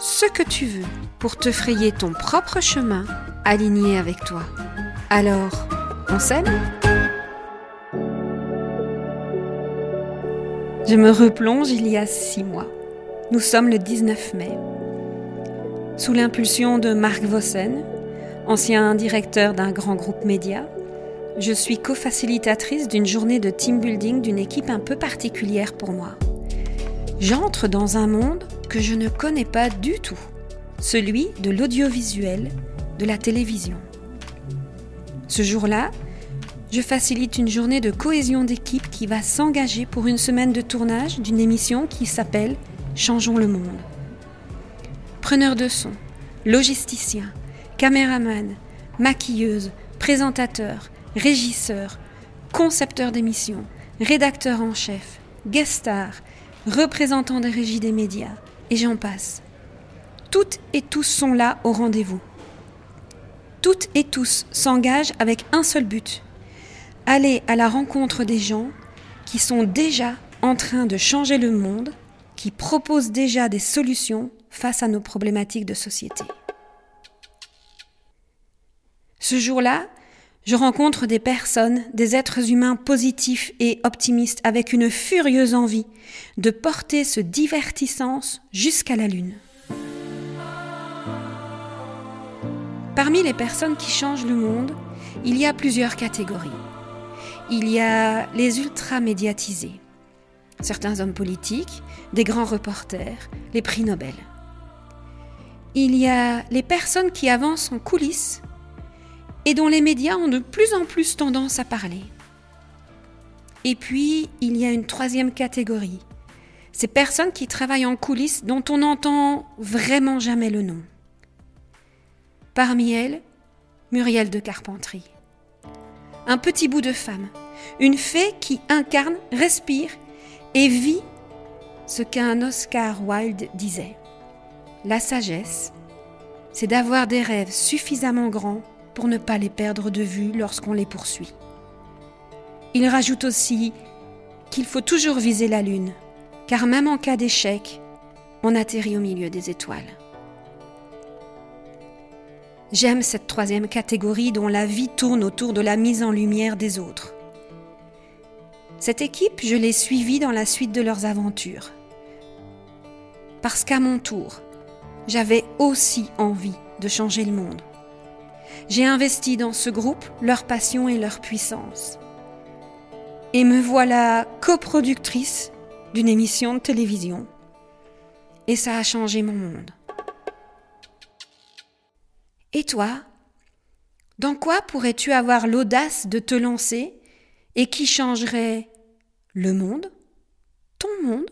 ce que tu veux pour te frayer ton propre chemin aligné avec toi. Alors, on s'aime Je me replonge il y a six mois. Nous sommes le 19 mai. Sous l'impulsion de Marc Vossen, ancien directeur d'un grand groupe média, je suis co-facilitatrice d'une journée de team building d'une équipe un peu particulière pour moi. J'entre dans un monde que je ne connais pas du tout, celui de l'audiovisuel, de la télévision. Ce jour-là, je facilite une journée de cohésion d'équipe qui va s'engager pour une semaine de tournage d'une émission qui s'appelle Changeons le monde. Preneur de son, logisticien, caméraman, maquilleuse, présentateur, régisseur, concepteur d'émission, rédacteur en chef, guest star, représentant des régies des médias, et j'en passe. Toutes et tous sont là au rendez-vous. Toutes et tous s'engagent avec un seul but, aller à la rencontre des gens qui sont déjà en train de changer le monde, qui proposent déjà des solutions face à nos problématiques de société. Ce jour-là, je rencontre des personnes, des êtres humains positifs et optimistes avec une furieuse envie de porter ce divertissance jusqu'à la Lune. Parmi les personnes qui changent le monde, il y a plusieurs catégories. Il y a les ultra-médiatisés, certains hommes politiques, des grands reporters, les prix Nobel. Il y a les personnes qui avancent en coulisses et dont les médias ont de plus en plus tendance à parler. Et puis, il y a une troisième catégorie, ces personnes qui travaillent en coulisses dont on n'entend vraiment jamais le nom. Parmi elles, Muriel de Carpentry. Un petit bout de femme, une fée qui incarne, respire et vit ce qu'un Oscar Wilde disait. La sagesse, c'est d'avoir des rêves suffisamment grands pour ne pas les perdre de vue lorsqu'on les poursuit. Il rajoute aussi qu'il faut toujours viser la Lune, car même en cas d'échec, on atterrit au milieu des étoiles. J'aime cette troisième catégorie dont la vie tourne autour de la mise en lumière des autres. Cette équipe, je l'ai suivie dans la suite de leurs aventures. Parce qu'à mon tour, j'avais aussi envie de changer le monde. J'ai investi dans ce groupe leur passion et leur puissance. Et me voilà coproductrice d'une émission de télévision. Et ça a changé mon monde. Et toi Dans quoi pourrais-tu avoir l'audace de te lancer et qui changerait le monde Ton monde?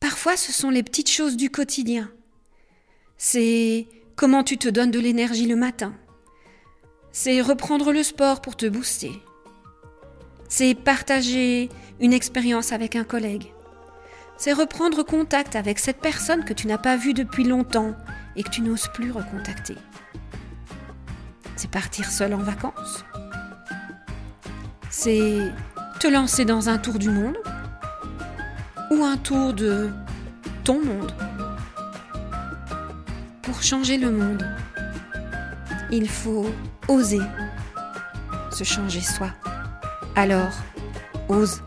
Parfois ce sont les petites choses du quotidien. C'est comment tu te donnes de l'énergie le matin? C'est reprendre le sport pour te booster. C'est partager une expérience avec un collègue. C'est reprendre contact avec cette personne que tu n'as pas vue depuis longtemps et que tu n'oses plus recontacter. C'est partir seul en vacances. C'est te lancer dans un tour du monde ou un tour de ton monde. Pour changer le monde, il faut oser se changer soi. Alors, ose.